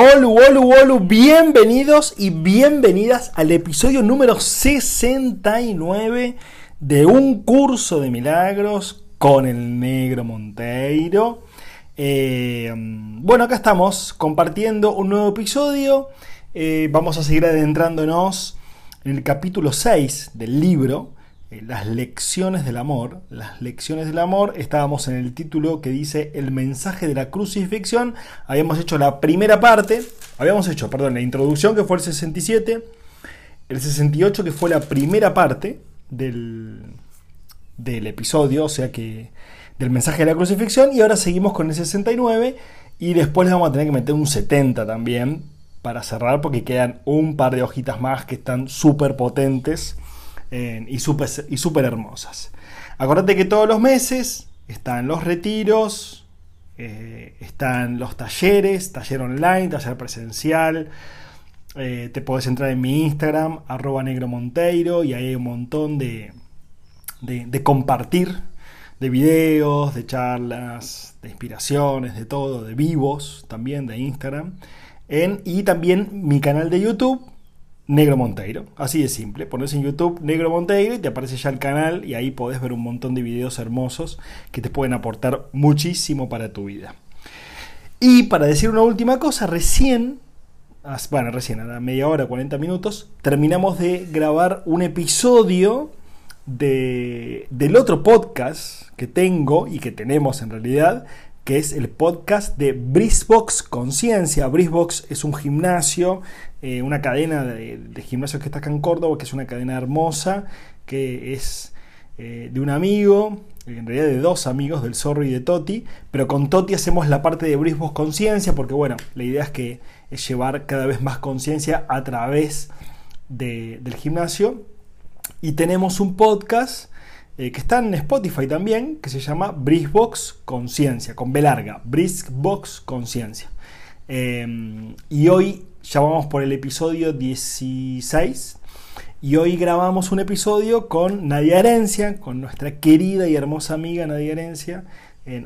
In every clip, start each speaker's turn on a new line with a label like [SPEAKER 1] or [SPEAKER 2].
[SPEAKER 1] Hola, hola, hola, bienvenidos y bienvenidas al episodio número 69 de un curso de milagros con el negro Monteiro. Eh, bueno, acá estamos compartiendo un nuevo episodio. Eh, vamos a seguir adentrándonos en el capítulo 6 del libro las lecciones del amor. Las lecciones del amor, estábamos en el título que dice el mensaje de la crucifixión. Habíamos hecho la primera parte, habíamos hecho, perdón, la introducción que fue el 67, el 68 que fue la primera parte del, del episodio, o sea que del mensaje de la crucifixión, y ahora seguimos con el 69 y después le vamos a tener que meter un 70 también para cerrar porque quedan un par de hojitas más que están súper potentes y súper y super hermosas. Acordate que todos los meses están los retiros, eh, están los talleres, taller online, taller presencial. Eh, te puedes entrar en mi Instagram, arroba negro monteiro, y hay un montón de, de, compartir, de videos, de charlas, de inspiraciones, de todo, de vivos también de Instagram. Y también mi canal de YouTube, Negro Monteiro. Así de simple. Pones en YouTube Negro Monteiro y te aparece ya el canal y ahí podés ver un montón de videos hermosos que te pueden aportar muchísimo para tu vida. Y para decir una última cosa, recién, bueno, recién a la media hora, 40 minutos, terminamos de grabar un episodio de, del otro podcast que tengo y que tenemos en realidad, que es el podcast de Brisbox Conciencia. Brisbox es un gimnasio, eh, una cadena de, gimnasios que está acá en Córdoba, que es una cadena hermosa, que es eh, de un amigo, en realidad de dos amigos, del Zorro y de Toti, pero con Toti hacemos la parte de Brisbox Conciencia, porque bueno, la idea es que es llevar cada vez más conciencia a través del gimnasio. Y tenemos un podcast eh, que está en Spotify también, que se llama Brisbox Conciencia, con B larga, Brisbox Conciencia. Em, y hoy ya vamos por el episodio 16. Y hoy grabamos un episodio con Nadia Herencia, con nuestra querida y hermosa amiga Nadia Herencia,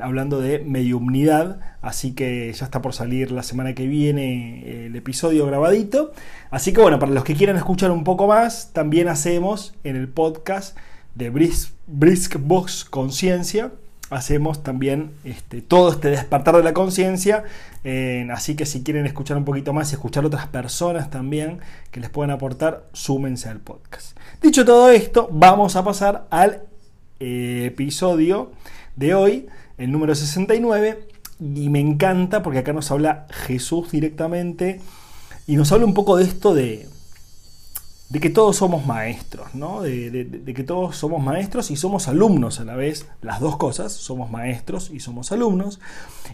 [SPEAKER 1] hablando de mediumnidad. Así que ya está por salir la semana que viene el episodio grabadito. Así que bueno, para los que quieran escuchar un poco más, también hacemos en el podcast de Brisk, Box Conciencia, hacemos también este, todo este despertar de la conciencia. así que si quieren escuchar un poquito más y escuchar otras personas también que les puedan aportar, súmense al podcast. Dicho todo esto, vamos a pasar al eh, episodio de hoy, el número 69. Y me encanta porque acá nos habla Jesús directamente y nos habla un poco de esto de, de que todos somos maestros, ¿no? De, que todos somos maestros y somos alumnos a la vez, las dos cosas, somos maestros y somos alumnos,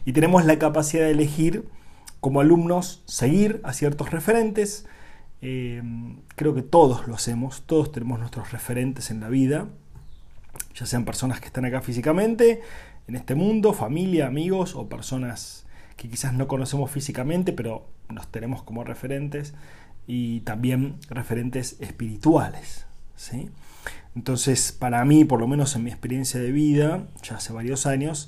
[SPEAKER 1] y tenemos la capacidad de elegir como alumnos seguir a ciertos referentes, eh, creo que todos lo hacemos, todos tenemos nuestros referentes en la vida, ya sean personas que están acá físicamente, en este mundo, familia, amigos o personas que quizás no conocemos físicamente, pero nos tenemos como referentes y también referentes espirituales. ¿sí? Entonces, para mí, por lo menos en mi experiencia de vida, ya hace varios años,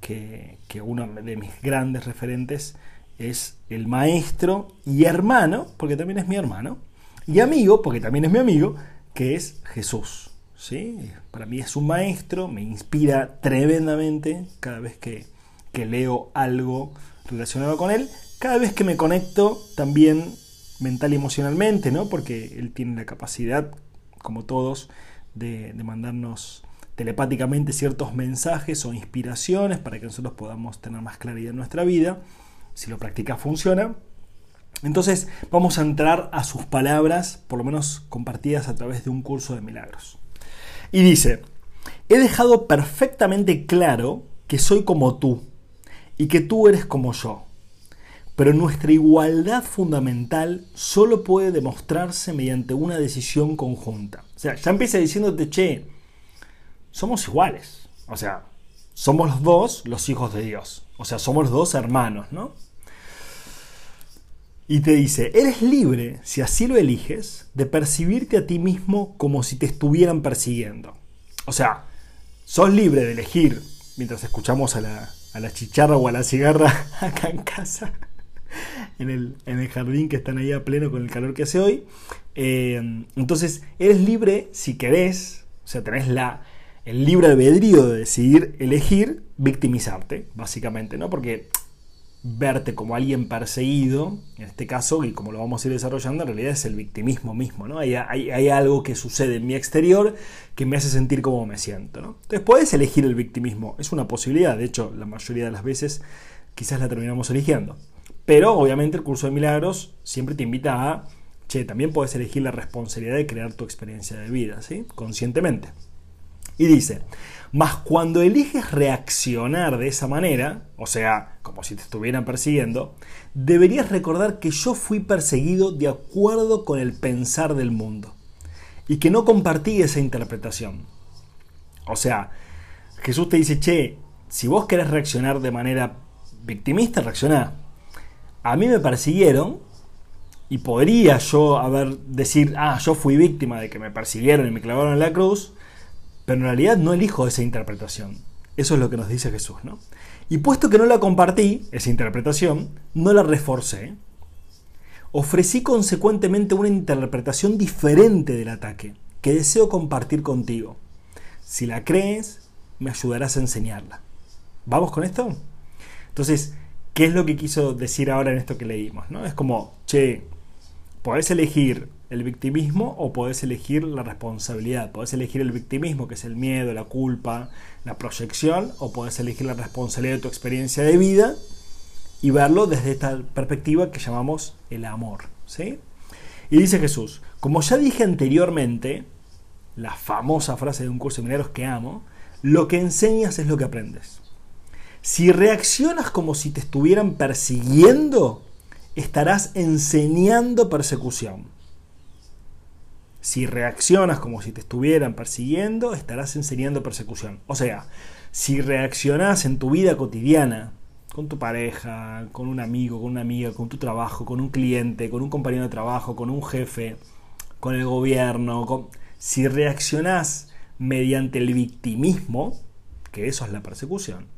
[SPEAKER 1] que, uno de mis grandes referentes es el maestro y hermano, porque también es mi hermano, y amigo, porque también es mi amigo, que es Jesús. ¿sí? Para mí es un maestro, me inspira tremendamente cada vez que, que leo algo relacionado con él. Cada vez que me conecto también mental y emocionalmente, ¿no? Porque él tiene la capacidad, como todos, de, mandarnos telepáticamente ciertos mensajes o inspiraciones para que nosotros podamos tener más claridad en nuestra vida. Si lo practica funciona. Entonces vamos a entrar a sus palabras, por lo menos compartidas a través de un curso de milagros. Y dice, he dejado perfectamente claro que soy como tú y que tú eres como yo pero nuestra igualdad fundamental solo puede demostrarse mediante una decisión conjunta. O sea, ya empieza diciéndote, che, somos iguales. O sea, somos los dos los hijos de Dios. O sea, somos los dos hermanos, ¿no? Y te dice, eres libre, si así lo eliges, de percibirte a ti mismo como si te estuvieran persiguiendo. O sea, sos libre de elegir, mientras escuchamos a la, a la chicharra o a la cigarra acá en casa, en el, jardín que están ahí a pleno con el calor que hace hoy. Eh, entonces, eres libre si querés, o sea, tenés la, el libre albedrío de decidir elegir victimizarte, básicamente, ¿no? Porque verte como alguien perseguido, en este caso, y como lo vamos a ir desarrollando, en realidad es el victimismo mismo, ¿no? Hay, algo que sucede en mi exterior que me hace sentir como me siento, ¿no? Entonces puedes elegir el victimismo, es una posibilidad, de hecho, la mayoría de las veces quizás la terminamos eligiendo. Pero obviamente el curso de milagros siempre te invita a, che, también puedes elegir la responsabilidad de crear tu experiencia de vida, ¿sí? Conscientemente. Y dice, mas cuando eliges reaccionar de esa manera, o sea, como si te estuvieran persiguiendo, deberías recordar que yo fui perseguido de acuerdo con el pensar del mundo y que no compartí esa interpretación. O sea, Jesús te dice, che, si vos querés reaccionar de manera victimista, reaccioná a mí me persiguieron y podría yo haber decir, ah, yo fui víctima de que me persiguieron y me clavaron en la cruz, pero en realidad no elijo esa interpretación. Eso es lo que nos dice Jesús, ¿no? Y puesto que no la compartí, esa interpretación, no la reforcé, ofrecí consecuentemente una interpretación diferente del ataque, que deseo compartir contigo. Si la crees, me ayudarás a enseñarla. ¿Vamos con esto? Entonces, ¿Qué es lo que quiso decir ahora en esto que leímos? ¿no? Es como, che, podés elegir el victimismo o podés elegir la responsabilidad. Podés elegir el victimismo, que es el miedo, la culpa, la proyección, o podés elegir la responsabilidad de tu experiencia de vida y verlo desde esta perspectiva que llamamos el amor. ¿sí? Y dice Jesús, como ya dije anteriormente, la famosa frase de un curso de mineros que amo, lo que enseñas es lo que aprendes. Si reaccionas como si te estuvieran persiguiendo, estarás enseñando persecución. Si reaccionas como si te estuvieran persiguiendo, estarás enseñando persecución. O sea, si reaccionas en tu vida cotidiana, con tu pareja, con un amigo, con una amiga, con tu trabajo, con un cliente, con un compañero de trabajo, con un jefe, con el gobierno, si reaccionas mediante el victimismo, que eso es la persecución,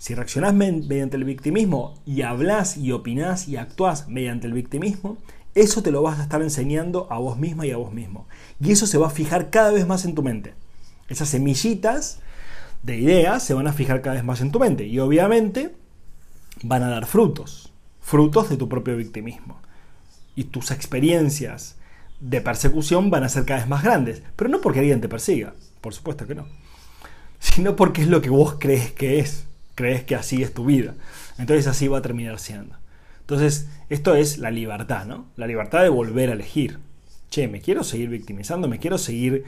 [SPEAKER 1] si reaccionás mediante el victimismo y hablas y opinás y actuás mediante el victimismo, eso te lo vas a estar enseñando a vos misma y a vos mismo. Y eso se va a fijar cada vez más en tu mente. Esas semillitas de ideas se van a fijar cada vez más en tu mente. Y obviamente van a dar frutos. Frutos de tu propio victimismo. Y tus experiencias de persecución van a ser cada vez más grandes. Pero no porque alguien te persiga. Por supuesto que no. Sino porque es lo que vos crees que es crees que así es tu vida. Entonces así va a terminar siendo. Entonces, esto es la libertad, ¿no? La libertad de volver a elegir. Che, ¿me quiero seguir victimizando? ¿Me quiero seguir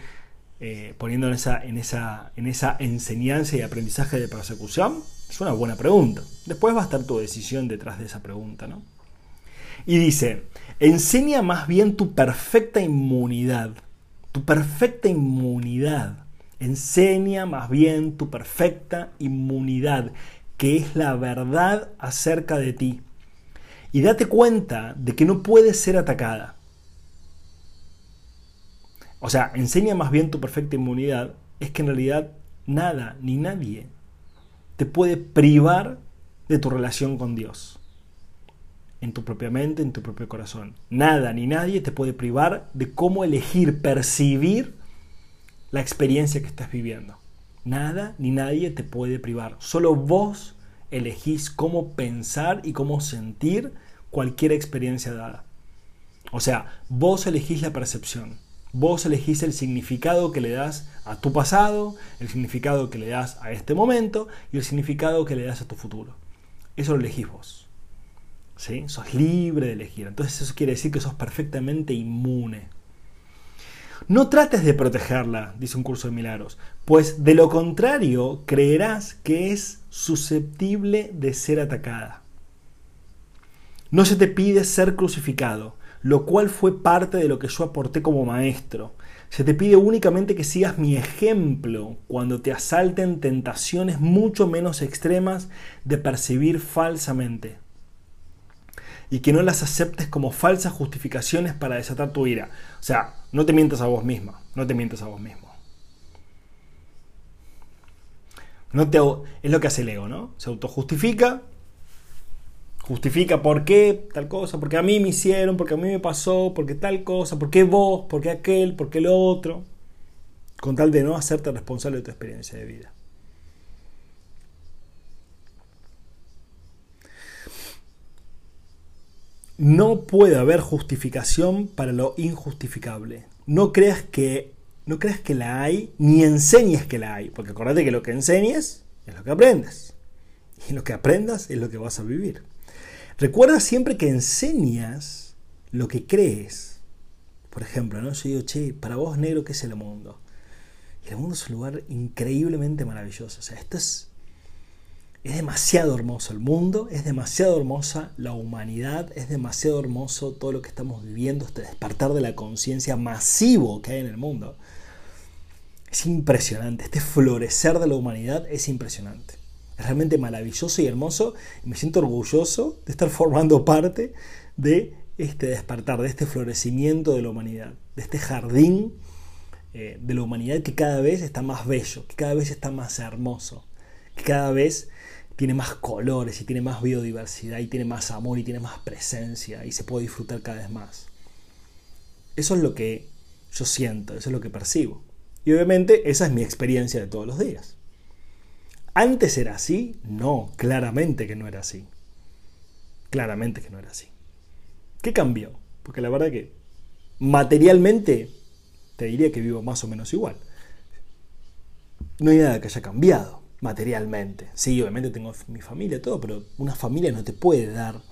[SPEAKER 1] eh, poniendo en esa, en, esa, en esa enseñanza y aprendizaje de persecución? Es una buena pregunta. Después va a estar tu decisión detrás de esa pregunta, ¿no? Y dice, enseña más bien tu perfecta inmunidad. Tu perfecta inmunidad. Enseña más bien tu perfecta inmunidad, que es la verdad acerca de ti. Y date cuenta de que no puedes ser atacada. O sea, enseña más bien tu perfecta inmunidad, es que en realidad nada ni nadie te puede privar de tu relación con Dios. En tu propia mente, en tu propio corazón. Nada ni nadie te puede privar de cómo elegir percibir la experiencia que estás viviendo. Nada ni nadie te puede privar. Solo vos elegís cómo pensar y cómo sentir cualquier experiencia dada. O sea, vos elegís la percepción. Vos elegís el significado que le das a tu pasado, el significado que le das a este momento y el significado que le das a tu futuro. Eso lo elegís vos. ¿Sí? Sos libre de elegir. Entonces eso quiere decir que sos perfectamente inmune no trates de protegerla, dice un curso de milagros, pues de lo contrario creerás que es susceptible de ser atacada. No se te pide ser crucificado, lo cual fue parte de lo que yo aporté como maestro. Se te pide únicamente que sigas mi ejemplo cuando te asalten tentaciones mucho menos extremas de percibir falsamente. Y que no las aceptes como falsas justificaciones para desatar tu ira. O sea, no te mientas a vos misma, no te mientas a vos mismo. No te, es lo que hace el ego, ¿no? Se autojustifica, justifica por qué tal cosa, porque a mí me hicieron, porque a mí me pasó, porque tal cosa, porque vos, porque aquel, porque lo otro, con tal de no hacerte responsable de tu experiencia de vida. No puede haber justificación para lo injustificable. No creas que no creas que la hay, ni enseñes que la hay, porque acuérdate que lo que enseñes es lo que aprendes. Y lo que aprendas es lo que vas a vivir. Recuerda siempre que enseñas lo que crees. Por ejemplo, ¿no? yo digo, che, para vos negro, ¿qué es el mundo? Y el mundo es un lugar increíblemente maravilloso. O sea, esto es, es demasiado hermoso el mundo, es demasiado hermosa la humanidad, es demasiado hermoso todo lo que estamos viviendo, este despertar de la conciencia masivo que hay en el mundo. Es impresionante, este florecer de la humanidad es impresionante realmente maravilloso y hermoso. Y me siento orgulloso de estar formando parte de este despertar, de este florecimiento de la humanidad, de este jardín eh, de la humanidad que cada vez está más bello, que cada vez está más hermoso, que cada vez tiene más colores y tiene más biodiversidad y tiene más amor y tiene más presencia y se puede disfrutar cada vez más. Eso es lo que yo siento, eso es lo que percibo. Y obviamente esa es mi experiencia de todos los días. ¿Antes era así? No, claramente que no era así. Claramente que no era así. ¿Qué cambió? Porque la verdad que materialmente te diría que vivo más o menos igual. No hay nada que haya cambiado materialmente. Sí, obviamente tengo mi familia, todo, pero una familia no te puede dar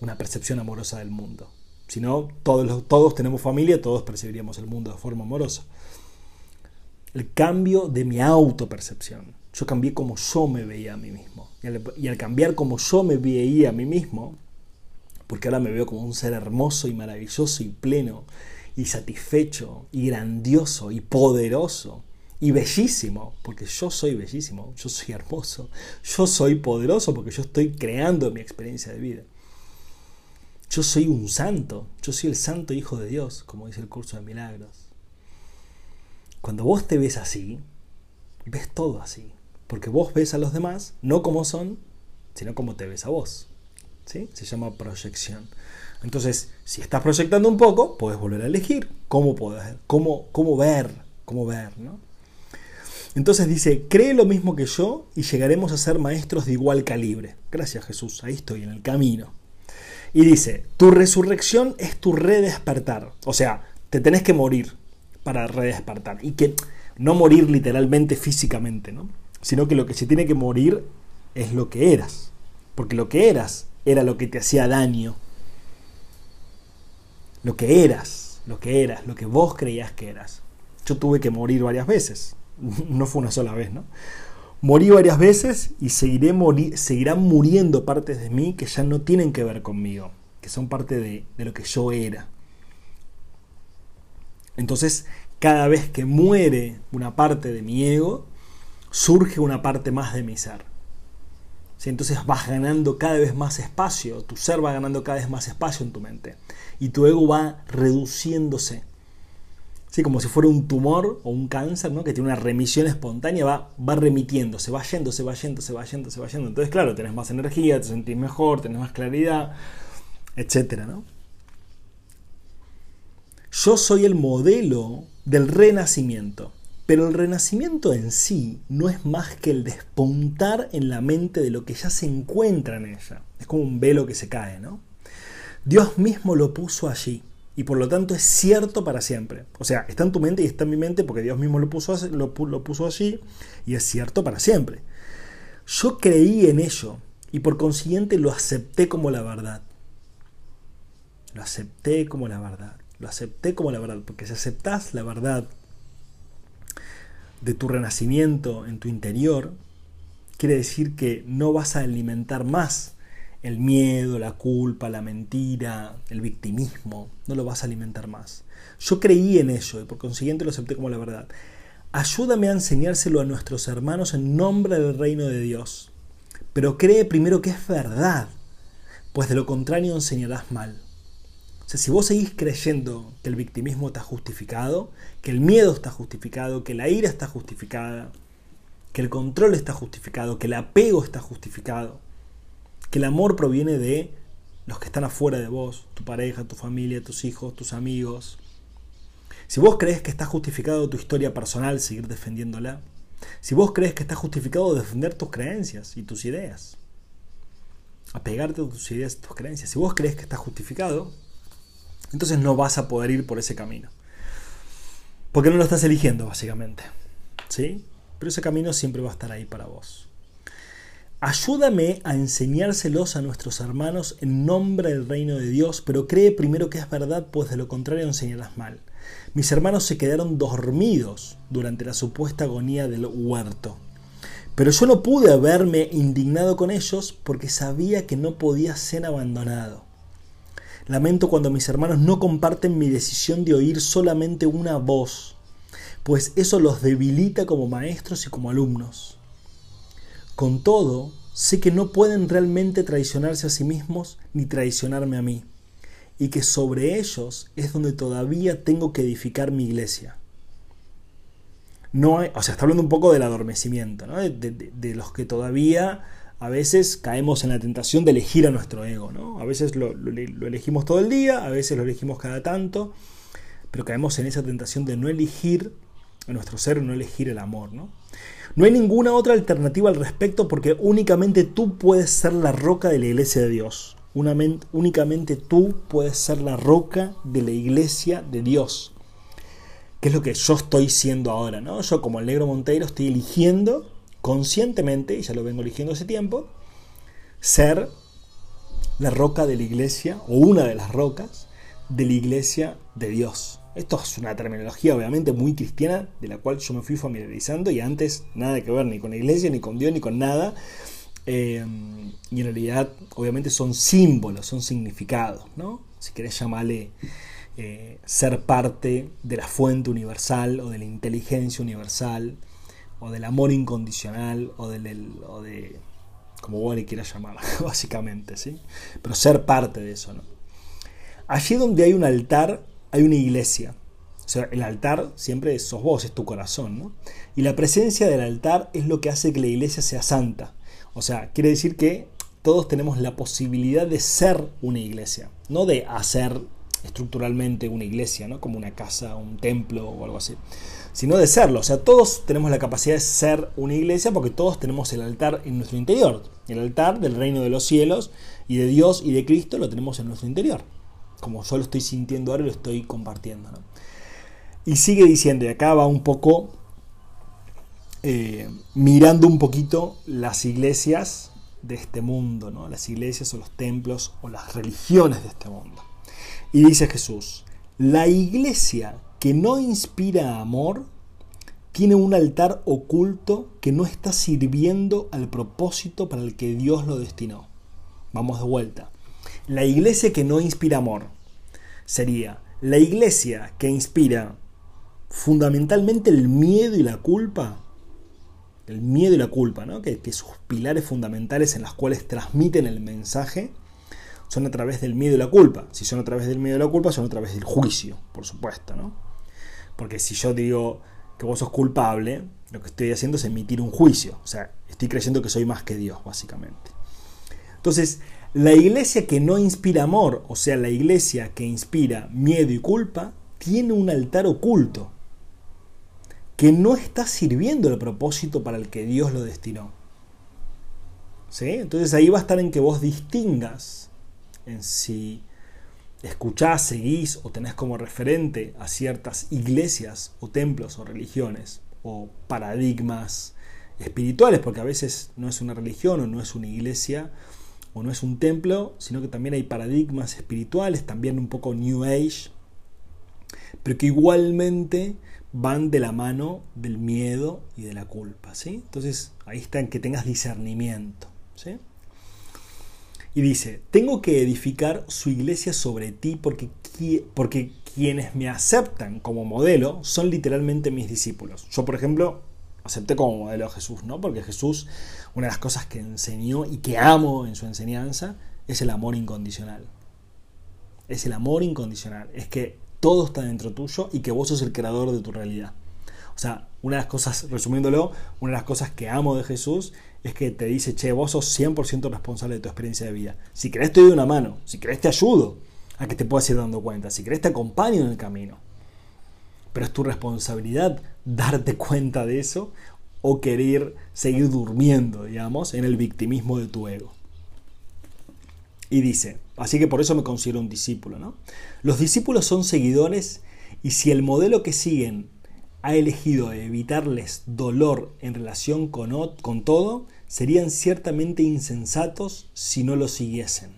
[SPEAKER 1] una percepción amorosa del mundo. Si no, todos, todos tenemos familia, todos percibiríamos el mundo de forma amorosa. El cambio de mi autopercepción yo cambié como yo me veía a mí mismo. Y al, cambiar como yo me veía a mí mismo, porque ahora me veo como un ser hermoso y maravilloso y pleno y satisfecho y grandioso y poderoso y bellísimo, porque yo soy bellísimo, yo soy hermoso, yo soy poderoso porque yo estoy creando mi experiencia de vida. Yo soy un santo, yo soy el santo hijo de Dios, como dice el curso de milagros. Cuando vos te ves así, ves todo así. Porque vos ves a los demás no como son, sino como te ves a vos. ¿Sí? Se llama proyección. Entonces, si estás proyectando un poco, puedes volver a elegir cómo, cómo, cómo ver, cómo ver, ¿no? Entonces dice, cree lo mismo que yo y llegaremos a ser maestros de igual calibre. Gracias Jesús, ahí estoy en el camino. Y dice, tu resurrección es tu redespertar. O sea, te tenés que morir para redespertar. Y que no morir literalmente físicamente, ¿no? sino que lo que se tiene que morir es lo que eras, porque lo que eras era lo que te hacía daño. Lo que eras, lo que eras, lo que vos creías que eras. Yo tuve que morir varias veces, no fue una sola vez, ¿no? Morí varias veces y seguiré seguirán muriendo partes de mí que ya no tienen que ver conmigo, que son parte de, de lo que yo era. Entonces, cada vez que muere una parte de mi ego, surge una parte más de mi ser. Entonces vas ganando cada vez más espacio, tu ser va ganando cada vez más espacio en tu mente y tu ego va reduciéndose. ¿Sí? Como si fuera un tumor o un cáncer ¿no? que tiene una remisión espontánea, va, va remitiendo, se va yendo, se va yendo, se va yendo, se va yendo. Entonces, claro, tenés más energía, te sentís mejor, tenés más claridad, etc. ¿no? Yo soy el modelo del renacimiento. Pero el renacimiento en sí no es más que el despuntar en la mente de lo que ya se encuentra en ella. Es como un velo que se cae, ¿no? Dios mismo lo puso allí y por lo tanto es cierto para siempre. O sea, está en tu mente y está en mi mente porque Dios mismo lo puso, lo, puso allí y es cierto para siempre. Yo creí en ello y por consiguiente lo acepté como la verdad. Lo acepté como la verdad. Lo acepté como la verdad, porque si aceptas la verdad de tu renacimiento en tu interior, quiere decir que no vas a alimentar más el miedo, la culpa, la mentira, el victimismo, no lo vas a alimentar más. Yo creí en ello y por consiguiente lo acepté como la verdad. Ayúdame a enseñárselo a nuestros hermanos en nombre del reino de Dios. Pero cree primero que es verdad, pues de lo contrario enseñarás mal. O sea, si vos seguís creyendo que el victimismo está justificado, que el miedo está justificado, que la ira está justificada, que el control está justificado, que el apego está justificado, que el amor proviene de los que están afuera de vos, tu pareja, tu familia, tus hijos, tus amigos. Si vos crees que está justificado tu historia personal, seguir defendiéndola. Si vos crees que está justificado defender tus creencias y tus ideas, apegarte a tus ideas y tus creencias. Si vos crees que está justificado, entonces no vas a poder ir por ese camino. Porque no lo estás eligiendo, básicamente. ¿Sí? Pero ese camino siempre va a estar ahí para vos. Ayúdame a enseñárselos a nuestros hermanos en nombre del reino de Dios, pero cree primero que es verdad, pues de lo contrario enseñarás mal. Mis hermanos se quedaron dormidos durante la supuesta agonía del huerto. Pero yo no pude haberme indignado con ellos porque sabía que no podía ser abandonado. Lamento cuando mis hermanos no comparten mi decisión de oír solamente una voz, pues eso los debilita como maestros y como alumnos. Con todo, sé que no pueden realmente traicionarse a sí mismos ni traicionarme a mí, y que sobre ellos es donde todavía tengo que edificar mi iglesia. No o sea, está hablando un poco del adormecimiento, ¿no? de, los que todavía a veces caemos en la tentación de elegir a nuestro ego, ¿no? A veces lo, elegimos todo el día, a veces lo elegimos cada tanto, pero caemos en esa tentación de no elegir a nuestro ser, no elegir el amor, ¿no? No hay ninguna otra alternativa al respecto porque únicamente tú puedes ser la roca de la iglesia de Dios. únicamente tú puedes ser la roca de la iglesia de Dios. Que es lo que yo estoy siendo ahora, ¿no? Yo como el negro Monteiro estoy eligiendo conscientemente, y ya lo vengo eligiendo hace tiempo, ser la roca de la iglesia, o una de las rocas de la iglesia de Dios. Esto es una terminología obviamente muy cristiana, de la cual yo me fui familiarizando y antes nada que ver ni con la iglesia, ni con Dios, ni con nada. Eh, y en realidad obviamente son símbolos, son significados, ¿no? Si querés llamarle eh, ser parte de la fuente universal o de la inteligencia universal, o del amor incondicional, o, del, o de, como vos le quieras llamar, básicamente, ¿sí? Pero ser parte de eso, ¿no? Allí donde hay un altar, hay una iglesia. O sea, el altar siempre sos vos, es tu corazón, ¿no? Y la presencia del altar es lo que hace que la iglesia sea santa. O sea, quiere decir que todos tenemos la posibilidad de ser una iglesia, no de hacer estructuralmente una iglesia, ¿no? Como una casa, un templo o algo así, sino de serlo. O sea, todos tenemos la capacidad de ser una iglesia porque todos tenemos el altar en nuestro interior. El altar del reino de los cielos y de Dios y de Cristo lo tenemos en nuestro interior. Como yo lo estoy sintiendo ahora lo estoy compartiendo. Y sigue diciendo, y acá va un poco eh, mirando un poquito las iglesias de este mundo, ¿no? las iglesias o los templos o las religiones de este mundo. Y dice Jesús, la iglesia que no inspira amor tiene un altar oculto que no está sirviendo al propósito para el que Dios lo destinó. Vamos de vuelta. La iglesia que no inspira amor sería la iglesia que inspira fundamentalmente el miedo y la culpa. El miedo y la culpa, ¿no? que, sus pilares fundamentales en las cuales transmiten el mensaje son a través del miedo y la culpa. Si son a través del miedo y la culpa, son a través del juicio, por supuesto, ¿no? Porque si yo digo que vos sos culpable, lo que estoy haciendo es emitir un juicio. O sea, estoy creyendo que soy más que Dios, básicamente. Entonces, la iglesia que no inspira amor, o sea, la iglesia que inspira miedo y culpa, tiene un altar oculto que no está sirviendo el propósito para el que Dios lo destinó. ¿Sí? Entonces ahí va a estar en que vos distingas en si escuchás, seguís o tenés como referente a ciertas iglesias o templos o religiones o paradigmas espirituales, porque a veces no es una religión o no es una iglesia o no es un templo, sino que también hay paradigmas espirituales, también un poco New Age, pero que igualmente van de la mano del miedo y de la culpa. ¿sí? Entonces ahí está en que tengas discernimiento. ¿sí? Y dice, tengo que edificar su iglesia sobre ti porque, porque quienes me aceptan como modelo son literalmente mis discípulos. Yo, por ejemplo, acepté como modelo a Jesús, ¿no? Porque Jesús, una de las cosas que enseñó y que amo en su enseñanza, es el amor incondicional. Es el amor incondicional. Es que todo está dentro tuyo y que vos sos el creador de tu realidad. O sea, una de las cosas, resumiéndolo, una de las cosas que amo de Jesús es que te dice, che, vos sos 100% responsable de tu experiencia de vida. Si querés te doy una mano, si querés te ayudo a que te puedas ir dando cuenta, si querés te acompaño en el camino. Pero es tu responsabilidad darte cuenta de eso o querer seguir durmiendo, digamos, en el victimismo de tu ego. Y dice, así que por eso me considero un discípulo, ¿no? Los discípulos son seguidores y si el modelo que siguen ha elegido evitarles dolor en relación con, con todo, serían ciertamente insensatos si no lo siguiesen.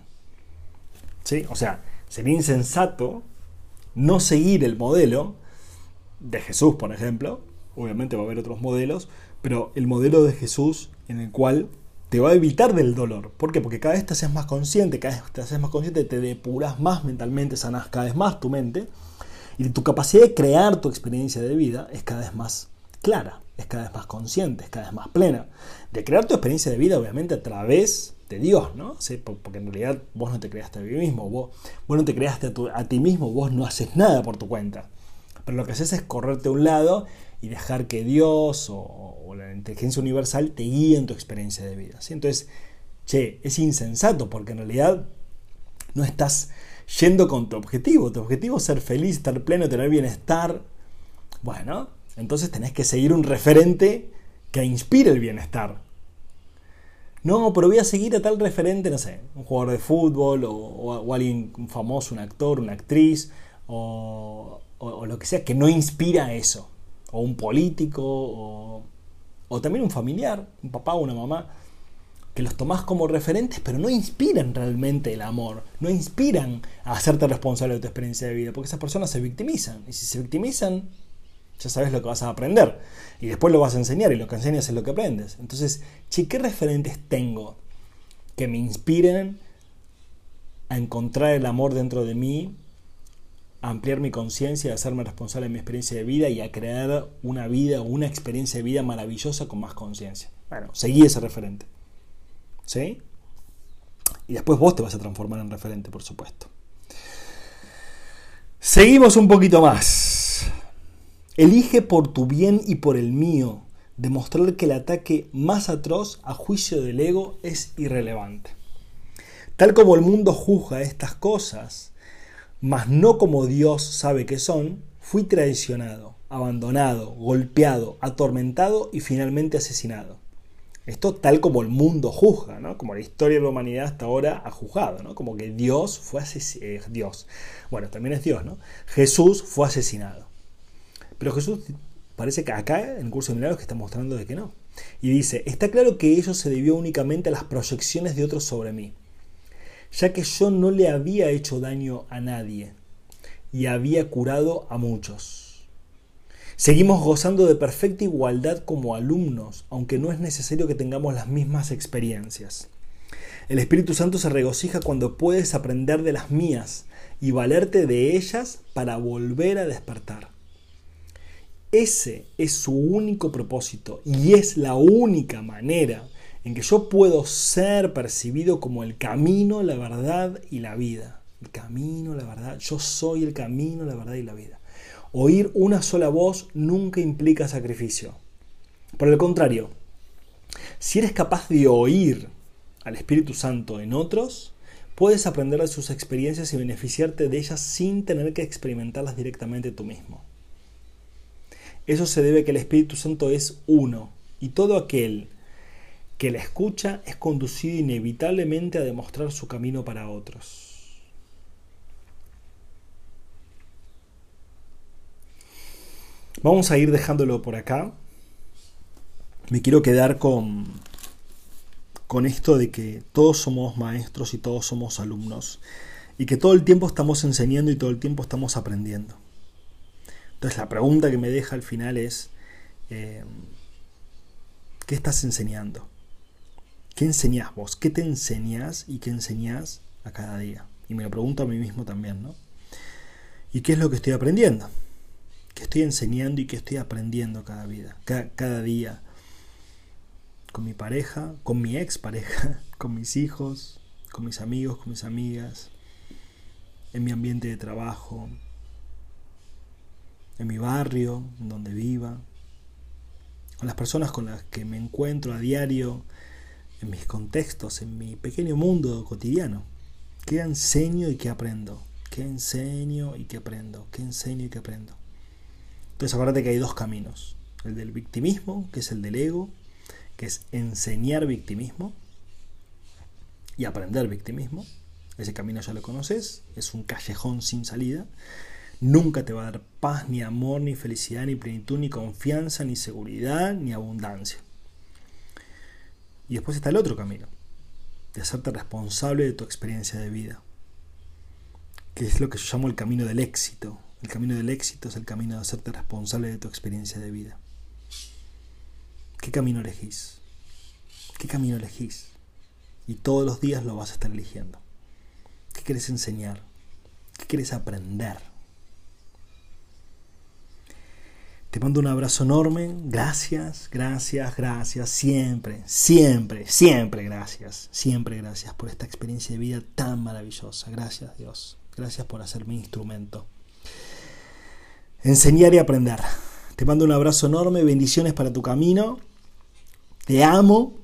[SPEAKER 1] ¿Sí? O sea, sería insensato no seguir el modelo de Jesús, por ejemplo. Obviamente va a haber otros modelos, pero el modelo de Jesús en el cual te va a evitar del dolor. ¿Por qué? Porque cada vez te haces más consciente, cada vez te haces más consciente, te depuras más mentalmente, sanas cada vez más tu mente y tu capacidad de crear tu experiencia de vida es cada vez más clara, es cada vez más consciente, es cada vez más plena. De crear tu experiencia de vida, obviamente, a través de Dios, ¿no? Porque en realidad vos no te creaste a ti mismo, vos, no te creaste a, ti mismo, vos no haces nada por tu cuenta. Pero lo que haces es correrte a un lado y dejar que Dios o, la inteligencia universal te guíe en tu experiencia de vida. Entonces, che, es insensato porque en realidad no estás yendo con tu objetivo. Tu objetivo es ser feliz, estar pleno, tener bienestar. Bueno, entonces tenés que seguir un referente que inspire el bienestar. No, pero voy a seguir a tal referente, no sé, un jugador de fútbol o, alguien famoso, un actor, una actriz o, o, lo que sea que no inspira eso. O un político o, o también un familiar, un papá o una mamá que los tomás como referentes, pero no inspiran realmente el amor, no inspiran a hacerte responsable de tu experiencia de vida, porque esas personas se victimizan, y si se victimizan, ya sabes lo que vas a aprender, y después lo vas a enseñar, y lo que enseñas es lo que aprendes. Entonces, che, ¿qué referentes tengo que me inspiren a encontrar el amor dentro de mí, ampliar mi conciencia, hacerme responsable de mi experiencia de vida y a crear una vida, una experiencia de vida maravillosa con más conciencia? Bueno, seguí ese referente. ¿Sí? Y después vos te vas a transformar en referente, por supuesto. Seguimos un poquito más. Elige por tu bien y por el mío demostrar que el ataque más atroz a juicio del ego es irrelevante. Tal como el mundo juzga estas cosas, mas no como Dios sabe que son, fui traicionado, abandonado, golpeado, atormentado y finalmente asesinado. Esto tal como el mundo juzga, ¿no? como la historia de la humanidad hasta ahora ha juzgado, ¿no? como que Dios fue asesinado. Eh, Dios. Bueno, también es Dios, ¿no? Jesús fue asesinado. Pero Jesús parece que acá en el curso de milagros que está mostrando de que no. Y dice, está claro que ello se debió únicamente a las proyecciones de otros sobre mí, ya que yo no le había hecho daño a nadie y había curado a muchos. Seguimos gozando de perfecta igualdad como alumnos, aunque no es necesario que tengamos las mismas experiencias. El Espíritu Santo se regocija cuando puedes aprender de las mías y valerte de ellas para volver a despertar. Ese es su único propósito y es la única manera en que yo puedo ser percibido como el camino, la verdad y la vida. El camino, la verdad. Yo soy el camino, la verdad y la vida. Oír una sola voz nunca implica sacrificio. Por el contrario, si eres capaz de oír al Espíritu Santo en otros, puedes aprender de sus experiencias y beneficiarte de ellas sin tener que experimentarlas directamente tú mismo. Eso se debe a que el Espíritu Santo es uno y todo aquel que la escucha es conducido inevitablemente a demostrar su camino para otros. Vamos a ir dejándolo por acá. Me quiero quedar con, con esto de que todos somos maestros y todos somos alumnos y que todo el tiempo estamos enseñando y todo el tiempo estamos aprendiendo. Entonces la pregunta que me deja al final es, eh, ¿qué estás enseñando? ¿Qué enseñás vos? ¿Qué te enseñás y qué enseñás a cada día? Y me lo pregunto a mí mismo también, ¿no? ¿Y qué es lo que estoy aprendiendo? ¿Qué estoy enseñando y qué estoy aprendiendo cada vida, cada, día? Con mi pareja, con mi ex pareja, con mis hijos, con mis amigos, con mis amigas, en mi ambiente de trabajo, en mi barrio, en donde viva, con las personas con las que me encuentro a diario, en mis contextos, en mi pequeño mundo cotidiano. ¿Qué enseño y qué aprendo? ¿Qué enseño y qué aprendo? ¿Qué enseño y qué aprendo? Entonces acuérdate que hay dos caminos. El del victimismo, que es el del ego, que es enseñar victimismo y aprender victimismo. Ese camino ya lo conoces, es un callejón sin salida. Nunca te va a dar paz, ni amor, ni felicidad, ni plenitud, ni confianza, ni seguridad, ni abundancia. Y después está el otro camino, de hacerte responsable de tu experiencia de vida, que es lo que yo llamo el camino del éxito. El camino del éxito es el camino de hacerte responsable de tu experiencia de vida. ¿Qué camino elegís? ¿Qué camino elegís? Y todos los días lo vas a estar eligiendo. ¿Qué quieres enseñar? ¿Qué quieres aprender? Te mando un abrazo enorme. Gracias, gracias, gracias. Siempre, siempre, siempre gracias. Siempre gracias por esta experiencia de vida tan maravillosa. Gracias Dios. Gracias por hacer mi instrumento. Enseñar y aprender. Te mando un abrazo enorme. Bendiciones para tu camino. Te amo.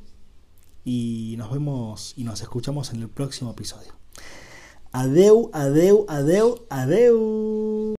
[SPEAKER 1] Y nos vemos y nos escuchamos en el próximo episodio. Adeu, adeu, adeu, adeu.